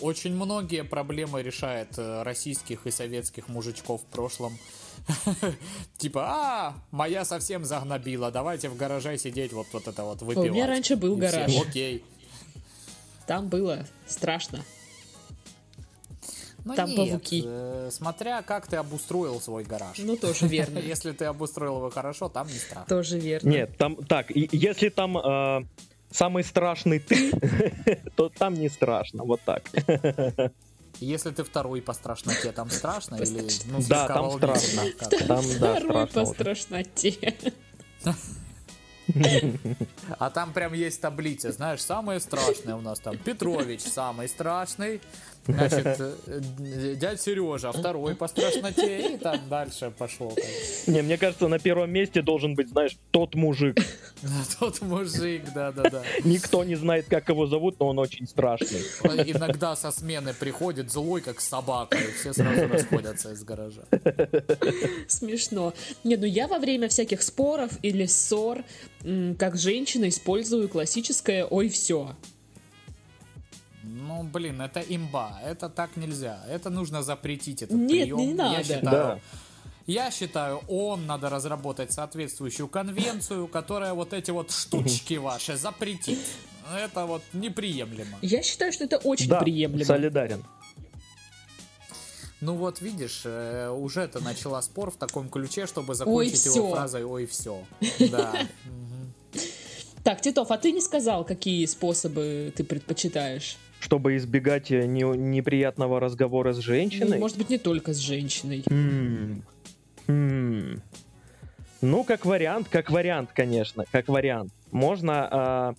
S2: очень многие проблемы решает э, российских и советских мужичков в прошлом. Типа, а, моя совсем загнобила, давайте в гараже сидеть вот, вот это вот выпивать.
S1: меня раньше был гараж.
S2: Окей.
S1: Там было страшно.
S2: Ну
S1: Там
S2: нет,
S1: павуки.
S2: э, смотря как ты обустроил свой гараж.
S1: Ну, тоже верно.
S2: Если ты обустроил его хорошо, там не страшно.
S1: Тоже верно.
S3: Нет, там так, если там э, самый страшный ты, то там не страшно, вот так.
S2: Если ты второй по страшноте, там страшно или ну,
S3: Да, там страшно.
S2: как-то?
S3: Там, да,
S1: Второй по страшноте.
S2: А там прям есть таблица, знаешь, самые страшные у нас там. Петрович самый страшный, значит, э, дядь Сережа второй по страшноте, и там дальше пошло.
S3: Не, мне кажется, на первом месте должен быть, знаешь, тот мужик.
S2: Тот мужик, да-да-да.
S3: Никто не знает, как его зовут, но он очень страшный.
S2: Иногда со смены приходит злой, как собака, и все сразу расходятся из гаража.
S1: Смешно. Не, ну я во время всяких споров или ссор, как женщина, использую классическое «ой, все».
S2: Ну, блин, это имба, это так нельзя. Это нужно запретить этот
S1: Нет,
S2: прием.
S1: не
S2: Я
S1: надо.
S2: считаю,
S3: Да.
S2: Я считаю, он надо разработать соответствующую конвенцию, которая вот эти вот штучки ваши запретит. Это вот неприемлемо.
S1: Я считаю, что это очень
S3: Да,
S1: приемлемо.
S3: солидарен.
S2: Ну вот видишь, э, уже ты начала спор в таком ключе, чтобы закончить его
S1: всё.
S2: фразой «Ой, все». Да.
S1: Так, Титов, а ты не сказал, какие способы ты предпочитаешь?
S3: Чтобы избегать э, не- неприятного разговора с
S1: Ну,
S3: женщиной.
S1: может быть, не только с женщиной.
S3: М. М. Ну, как вариант, как вариант, конечно, как вариант. Можно а,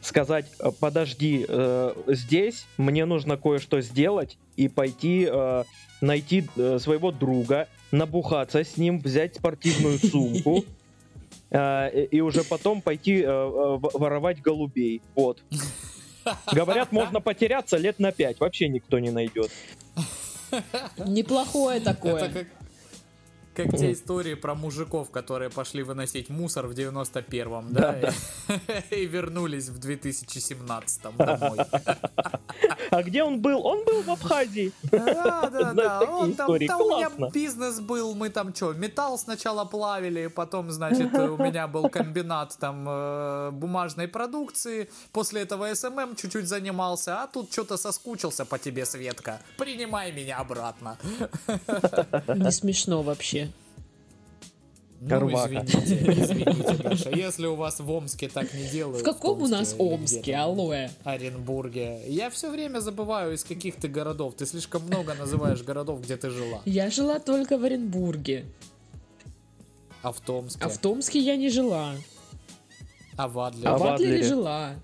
S3: сказать, э, подожди, э, здесь мне нужно кое-что сделать и пойти э, найти э, своего друга, набухаться с ним, взять спортивную сумку э, и уже потом пойти э, воровать голубей. Вот. Говорят, можно потеряться лет на пять, вообще никто не найдет.
S1: Неплохое такое.
S2: Это как, как те истории про мужиков, которые пошли выносить мусор в 91-м, да, и, и вернулись в 2017-м домой.
S3: А где он был? Он был в Абхазии.
S2: Да, да, да. Он там, у меня бизнес был, мы там что, металл сначала плавили, потом, значит, у меня был комбинат там э, бумажной продукции, после этого SMM чуть-чуть занимался, а тут что-то соскучился по тебе, Светка. Принимай меня обратно.
S1: Не смешно вообще.
S2: Ну,
S3: Карвака.
S2: извините, извините, Гаша. Если у вас в Омске так не делают.
S1: В каком у нас
S2: Томске или
S1: Омске, алоэ?
S2: Оренбурге. Я все время забываю, из каких ты городов. Ты слишком много называешь городов, где ты жила.
S1: Я жила только в Оренбурге,
S2: А в Томске,
S1: а в Томске я не жила.
S2: а в Адлере,
S1: А в
S3: в
S1: Адлере жила.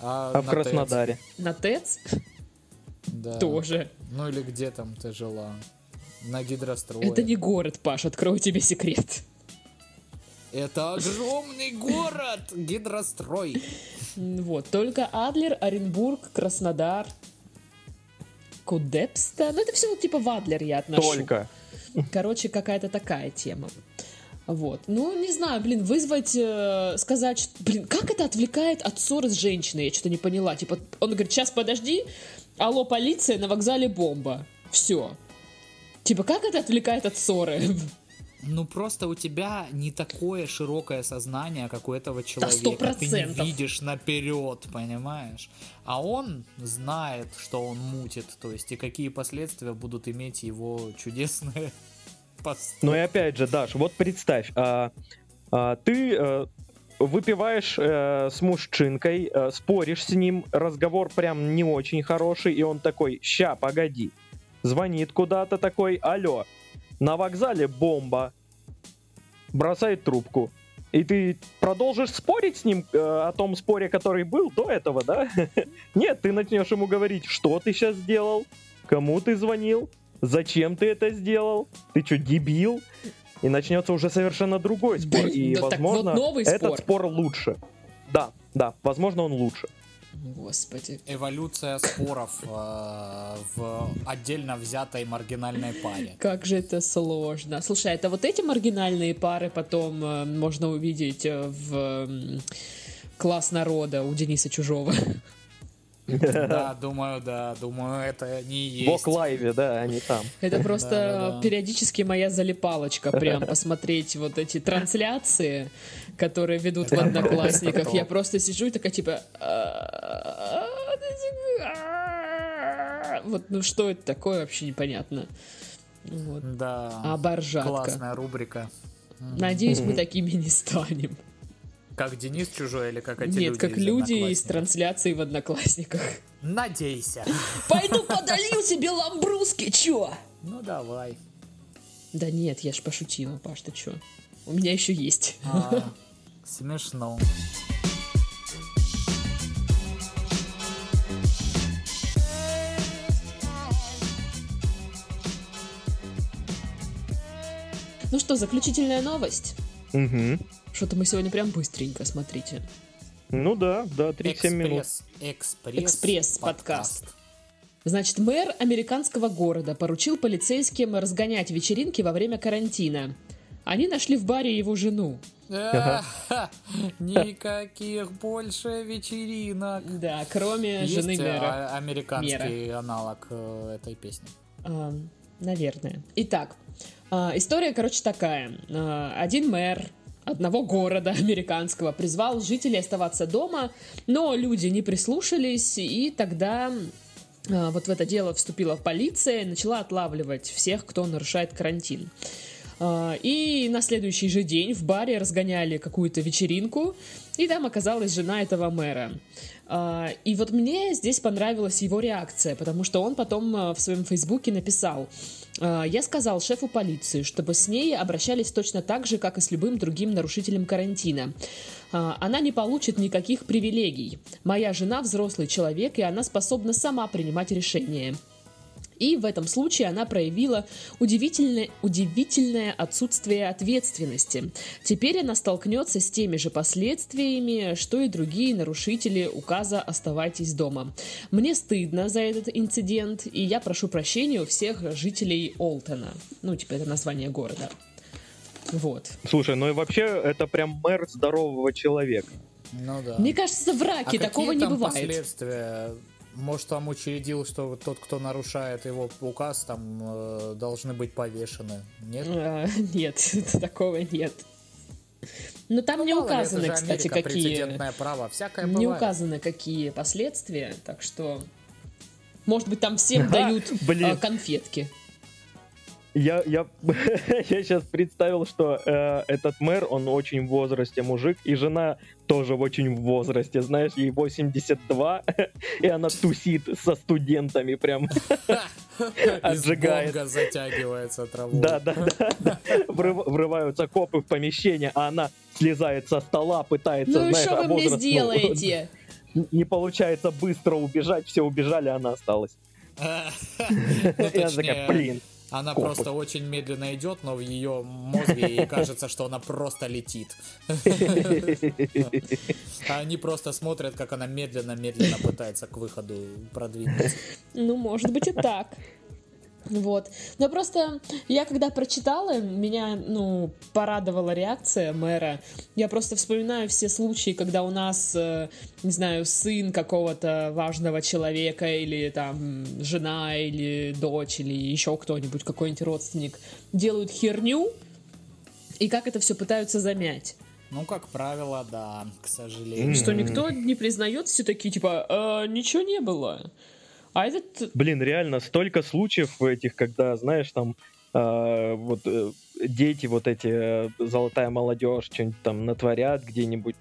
S2: а,
S3: А в Краснодаре.
S1: На ТЭЦ.
S2: Да.
S1: тоже.
S2: Ну или где там ты жила? На гидрострое.
S1: Это не город, Паш, открою тебе секрет.
S2: Это огромный город, гидрострой.
S1: Вот, только Адлер, Оренбург, Краснодар, Кудепста. Ну, это все типа в Адлер я отношу.
S3: Только.
S1: Короче, какая-то такая тема. Вот. Ну, не знаю, блин, вызвать, э, сказать, что, блин, как это отвлекает от ссоры с женщиной? Я что-то не поняла. Типа, он говорит, сейчас подожди, алло, полиция, на вокзале бомба. Все. Типа, как это отвлекает от ссоры?
S2: Ну просто у тебя не такое широкое сознание, как у этого человека.
S1: сто
S2: Ты не видишь наперед, понимаешь? А он знает, что он мутит, то есть и какие последствия будут иметь его чудесные поступки.
S3: Ну и опять же, Даш, вот представь, а, а, ты э, выпиваешь э, с мужчинкой, э, споришь с ним, разговор прям не очень хороший, и он такой, ща, погоди. Звонит куда-то такой, алло, на вокзале бомба. Бросает трубку. И ты продолжишь спорить с ним э, о том споре, который был до этого, да? Нет, ты начнешь ему говорить, что ты сейчас сделал, кому ты звонил, зачем ты это сделал, ты что, дебил? И начнется уже совершенно другой спор.
S1: Да,
S3: И,
S1: да так вот
S3: возможно,
S1: новый
S3: этот
S1: спор.
S3: спор лучше. Да, да, возможно, он лучше.
S1: Господи.
S2: Эволюция споров э, в отдельно взятой маргинальной паре.
S1: Как же это сложно. Слушай, это вот эти маргинальные пары потом э, можно увидеть э, в м, класс народа у Дениса Чужого.
S2: Да, думаю, да, думаю, это не
S3: В
S2: есть.
S3: лайве, да, они там.
S1: Это просто периодически моя залипалочка, прям посмотреть вот эти трансляции, которые ведут в Одноклассниках. Я просто сижу и такая типа... Вот, ну что это такое, вообще непонятно. Вот.
S2: Да.
S1: Оборжатка.
S2: Классная рубрика.
S1: Надеюсь, мы такими не станем.
S2: Как Денис чужой или как эти
S1: Нет,
S2: люди
S1: как
S2: из
S1: люди из трансляции в Одноклассниках.
S2: Надейся.
S1: Пойду подолью себе ламбруски, чё?
S2: Ну давай.
S1: Да нет, я ж пошутила, Паш, ты чё? У меня еще есть.
S2: А, Смешно.
S1: Ну что, заключительная новость?
S3: Мгм.
S1: Что-то мы сегодня прям быстренько, смотрите.
S3: Ну да, да, 37 минут.
S2: Экспресс. Экспресс.
S1: Экспресс-подкаст. Значит, мэр американского города поручил полицейским разгонять вечеринки во время карантина. Они нашли в баре его жену.
S2: Никаких больше вечеринок.
S1: Да, кроме жены
S2: э,
S1: мэра.
S2: американский аналог э, этой песни?
S1: А, наверное. Итак, а, история, короче, такая. А, один мэр одного города американского призвал жителей оставаться дома, но люди не прислушались, и тогда а, вот в это дело вступила полиция и начала отлавливать всех, кто нарушает карантин. А, И на следующий же день в баре разгоняли какую-то вечеринку, и там оказалась жена этого мэра. А, И вот мне здесь понравилась его реакция, потому что он потом а, в своем фейсбуке написал, я сказал шефу полиции, чтобы с ней обращались точно так же, как и с любым другим нарушителем карантина. Она не получит никаких привилегий. Моя жена взрослый человек, и она способна сама принимать решения. И в этом случае она проявила удивительное, удивительное отсутствие ответственности. Теперь она столкнется с теми же последствиями, что и другие нарушители указа «Оставайтесь дома». Мне стыдно за этот инцидент, и я прошу прощения у всех жителей Олтона. Ну, типа, это название города. Вот.
S3: Слушай, ну и вообще, это прям мэр здорового человека.
S2: Ну да.
S1: Мне кажется, в
S2: А
S1: раке такого
S2: какие
S1: не
S2: там
S1: бывает.
S2: последствия? Может, там учредил, что тот, кто нарушает его указ, там э, должны быть повешены. Нет?
S1: А, Нет, такого нет. Но там
S2: Ну,
S1: не
S2: ли,
S1: указаны, кстати,
S2: Америка,
S1: какие...
S2: право. Всякое
S1: Не
S2: бывает.
S1: указаны, какие последствия, так что... Может быть, там всем дают а, конфетки.
S3: Я, я, я сейчас представил, что э, этот мэр, он очень в возрасте мужик, и жена тоже очень в возрасте, знаешь, ей 82, и она тусит со студентами прям. Отжигает.
S2: затягивается травой.
S3: Да, да, да. Врыв- Врываются копы в помещение, а она слезает со стола, пытается,
S1: Ну и
S3: знаешь,
S1: что вы мне
S3: ну,
S1: сделаете?
S3: Не получается быстро убежать, все убежали, а она осталась.
S2: Ну,
S3: И она такая, блин.
S2: Она
S3: копы.
S2: просто очень медленно идет, но в ее мозге ей кажется, что она просто летит. А они просто смотрят, как она медленно-медленно пытается к выходу продвинуться.
S1: Ну, может быть и так. Вот. Но просто я когда прочитала, меня, ну, порадовала реакция мэра. Я просто вспоминаю все случаи, когда у нас, э, не знаю, сын какого-то важного человека, или там жена, или дочь, или еще кто-нибудь, какой-нибудь родственник, делают херню, и как это все пытаются замять.
S2: Ну, как правило, да, к сожалению.
S1: Что никто не признает, все такие, типа, «А, ничего не было. А этот...
S3: Блин, реально, столько случаев этих, когда, знаешь, там э, вот э, дети, вот эти, э, золотая молодежь, что-нибудь там натворят где-нибудь,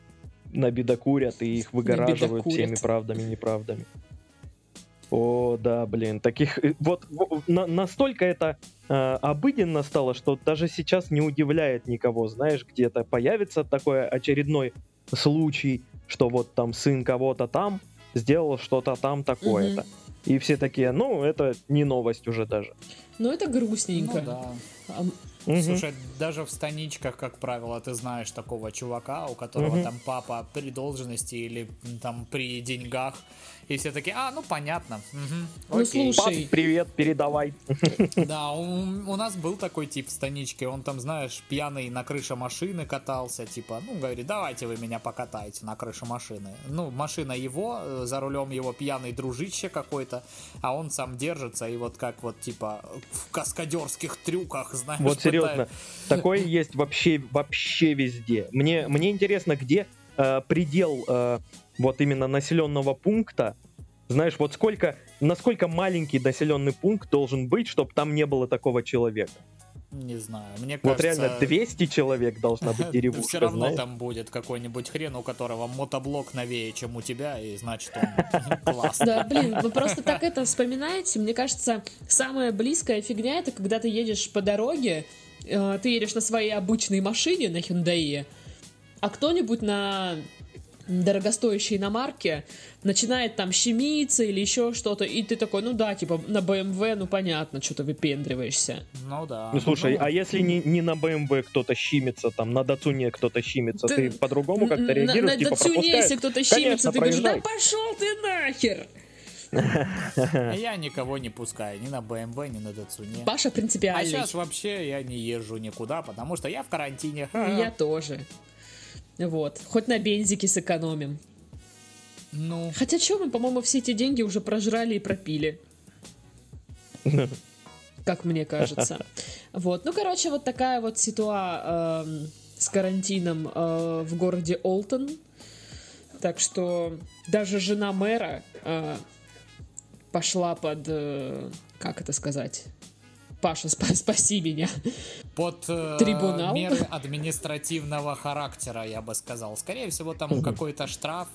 S3: набедокурят и их выгораживают всеми правдами и неправдами. О, да, блин, таких... э, Вот, во- на- настолько это э, обыденно стало, что даже сейчас не удивляет никого, знаешь, где-то появится такой очередной случай, что вот там сын кого-то там сделал что-то там такое-то. И все такие, ну, это не новость уже даже.
S1: Ну, это
S2: Ну,
S1: грустненько.
S2: да.
S3: Мгм.
S2: Слушай, даже в станичках, как правило, ты знаешь такого чувака, у которого
S3: Мгм.
S2: там папа при должности или там при деньгах. И все такие, а, ну понятно. мгм,
S1: Ну,
S2: окей».
S1: слушай.
S3: Пап, привет, передавай.
S2: Да, у, у нас был такой тип в станичке, он там, знаешь, пьяный на крыше машины катался, типа, ну, говорит, давайте вы меня покатаете на крыше машины. Ну, машина его, э, за рулем его пьяный дружище какой-то, а он сам держится, и вот как вот, типа, в каскадерских трюках, знаешь,
S3: Вот серьезно, такое есть вообще, вообще везде. Мне, мне интересно, где э, предел э, вот именно населенного пункта. Знаешь, вот сколько, насколько маленький населенный пункт должен быть, чтобы там не было такого человека.
S2: Не знаю, мне
S3: Вот
S2: кажется...
S3: реально 200 человек должна быть
S2: Все
S3: деревушка,
S2: равно
S3: знаешь?
S2: там будет какой-нибудь хрен, у которого мотоблок новее, чем у тебя, и значит он классный.
S1: Да, блин, вы просто так это вспоминаете. Мне кажется, самая близкая фигня это когда ты едешь по дороге, э, ты едешь на своей обычной машине, на Hyundai, а кто-нибудь на дорогостоящей иномарке начинает там щемиться или еще что-то, и ты такой, ну да, типа на BMW, ну понятно, что ты выпендриваешься.
S2: Ну да.
S3: Ну слушай,
S2: Ну,
S3: а если не, не на BMW кто-то щимится, там на Дацуне кто-то щимится,
S1: Ты-
S3: ты, по-другому как-то
S1: Н- на-
S3: реагируешь,
S1: на
S3: типа пропускаешь?
S1: если кто-то
S3: Конечно,
S1: щемится, ты говоришь, да
S3: проезжай.
S1: пошел ты нахер!
S2: А Я никого не пускаю, ни на BMW, ни на Датсуне.
S1: Паша
S2: А
S1: принципиальный.
S2: сейчас вообще я не езжу никуда, потому что я в карантине.
S1: Я тоже. Вот. Хоть на бензике сэкономим.
S2: Ну,
S1: Хотя что, мы, по-моему, все эти деньги уже прожрали и пропили. Как мне кажется. Вот. Ну, короче, вот такая вот ситуация с карантином э, в городе Олтон. Так что даже жена мэра э, пошла под... э, как это сказать? Паша, спа- спаси меня.
S2: под э,
S1: Трибунал?
S2: меры административного характера, я бы сказал. Скорее всего, там какой-то штраф.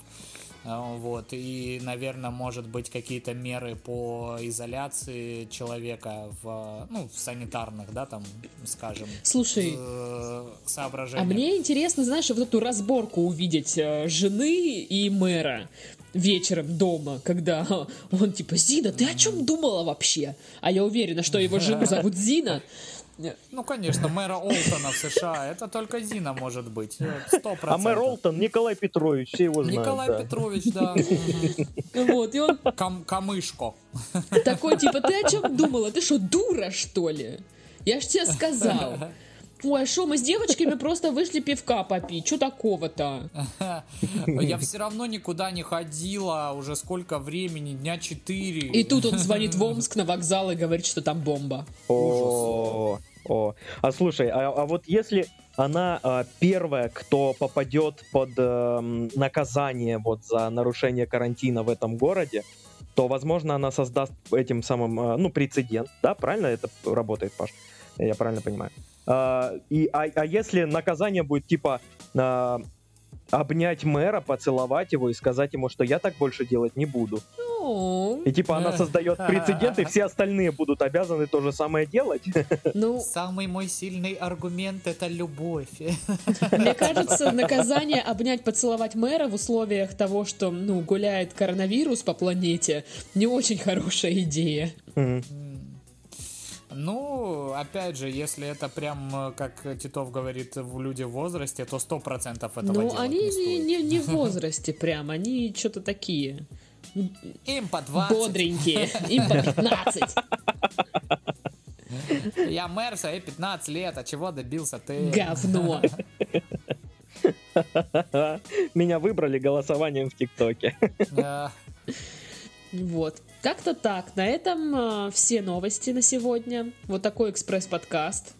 S2: э, Вот, и, наверное, может быть какие-то меры по изоляции человека в, ну, в санитарных, да, там, скажем,
S1: Слушай,
S2: э,
S1: А
S2: соображениях.
S1: мне интересно, знаешь, вот эту разборку увидеть э, жены и мэра вечером дома, когда он типа Зина, ты о чем думала вообще? А я уверена, что его жену зовут Зина.
S2: Ну, конечно, мэра Олтона в США, это только Зина может быть, э, сто
S3: А
S2: процентов.
S3: мэр Олтон, Николай Петрович, все его знают.
S2: Николай
S3: да.
S2: Петрович, да.
S1: Вот, и он
S2: Кам- Камышко.
S1: такой, типа, ты о чем думала? Ты что, дура, что ли? Я ж тебе сказал. Ой, а что, мы с девочками просто вышли пивка попить. Что такого-то?
S2: Я все равно никуда не ходила уже сколько времени, дня четыре.
S1: И тут он звонит в Омск на вокзал и говорит, что там бомба.
S3: О, о. А слушай, а, а вот если она а, первая, кто попадет под эм, наказание вот за нарушение карантина в этом городе, то, возможно, она создаст этим самым, а, ну, прецедент, да, правильно это работает, Паш? Я правильно понимаю? А, и, а, а если наказание будет типа а, обнять мэра, поцеловать его и сказать ему, что я так больше делать не буду.
S1: Ну,
S3: И типа она создает прецедент, и все остальные будут обязаны то же самое делать.
S1: ну,
S2: Самый мой сильный аргумент это любовь.
S1: Мне кажется, наказание обнять, поцеловать мэра в условиях того, что, ну, гуляет коронавирус по планете, не очень хорошая идея.
S3: Мгм.
S2: Ну, опять же, если это прям, э, как Титов говорит, в люди в возрасте, то сто процентов этого
S1: Ну,
S2: делать
S1: они
S2: не
S1: не,
S2: стоит.
S1: не, не в возрасте прям, они что-то такие
S2: Им по 20.
S1: бодренькие, им по 15.
S2: Я мэр свои 15 лет, а чего добился ты?
S1: Говно.
S3: Меня выбрали голосованием в ТикТоке.
S1: Вот. Как-то так. На этом э, все новости на сегодня. Вот такой экспресс-подкаст.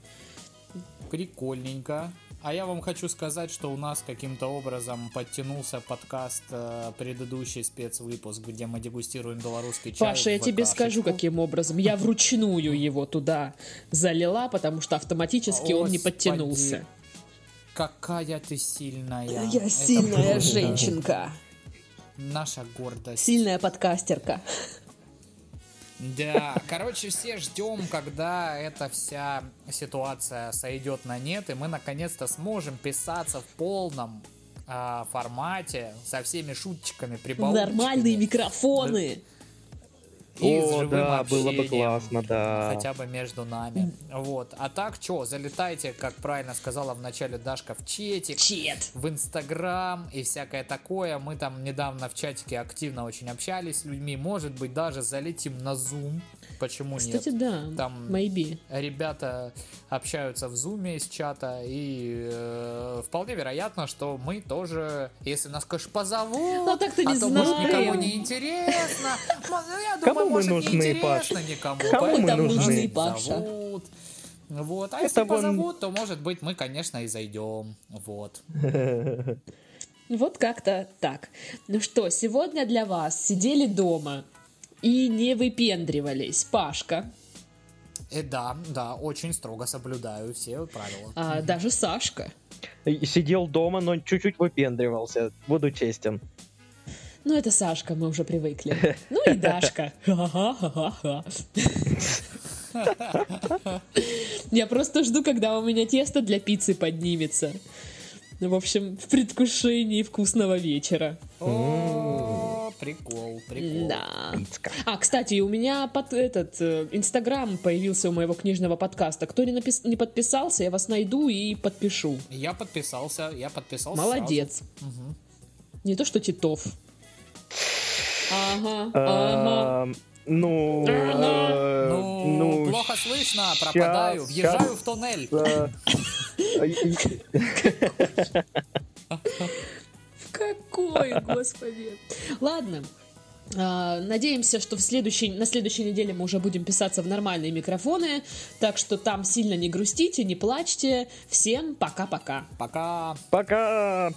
S2: Прикольненько. А я вам хочу сказать, что у нас каким-то образом подтянулся подкаст э, предыдущий спецвыпуск, где мы дегустируем белорусский чай.
S1: Паша, я тебе скажу, каким образом. Я вручную его туда залила, потому что автоматически он не подтянулся.
S2: Какая ты сильная.
S1: Я
S2: Это
S1: сильная
S2: просто
S1: женщинка.
S2: Наша гордость.
S1: Сильная подкастерка.
S2: Да, короче, все ждем, когда эта вся ситуация сойдет на нет, и мы наконец-то сможем писаться в полном а, формате со всеми шуточками, прибаутками.
S1: Нормальные микрофоны.
S2: И с
S3: О,
S2: живым
S3: да, было бы
S2: общением,
S3: классно, да.
S2: Хотя бы между нами. Вот. А так, что, залетайте, как правильно сказала в начале Дашка, в четик,
S1: Чет.
S2: в Инстаграм и всякое такое. Мы там недавно в чатике активно очень общались с людьми. Может быть, даже залетим на Zoom. Почему
S1: Кстати,
S2: нет?
S1: да.
S2: Там-
S1: Maybe.
S2: Ребята общаются в зуме из чата, и э, вполне вероятно, что мы тоже, если нас, конечно, позовут,
S1: Ну, так-то не
S2: а то, может, никому не интересно. Ну, Я
S3: Кому мы нужны,
S2: не
S3: Паш?
S2: интересно никому.
S3: Кому мы нужны,
S1: Паша?
S2: зовут. Вот. А
S3: Это
S2: если
S3: вон-
S2: позовут, то, может быть, мы, конечно, и зайдем. Вот.
S1: Вот как-то так. Ну что, сегодня для вас сидели дома и не выпендривались. Пашка,
S2: И да, да, очень строго соблюдаю все правила.
S1: а даже Сашка.
S3: Сидел дома, но чуть-чуть выпендривался. Буду честен.
S1: Ну, это Сашка, мы уже привыкли. Ну и Дашка. Ха-ха-ха-ха. Я просто жду, когда у меня тесто для пиццы поднимется. Ну, в общем, в предвкушении вкусного вечера.
S2: О, прикол, прикол.
S1: Да. А, кстати, у меня под этот э, Инстаграм появился у моего книжного подкаста. Кто не, напис- не подписался, я вас найду и подпишу.
S2: Я подписался, я подписался.
S1: Молодец.
S2: сразу. Мгм.
S1: Не то, что Титов. Ага, ага.
S3: Ну, э,
S2: Ну, плохо слышно, пропадаю, въезжаю
S3: щас.
S2: в туннель.
S3: э,
S1: В какой, господи. Ладно. А, Надеемся, что в следующей, на следующей неделе мы уже будем писаться в нормальные микрофоны. Так что там сильно не грустите, не плачьте. Всем пока-пока.
S2: Пока.
S3: Пока!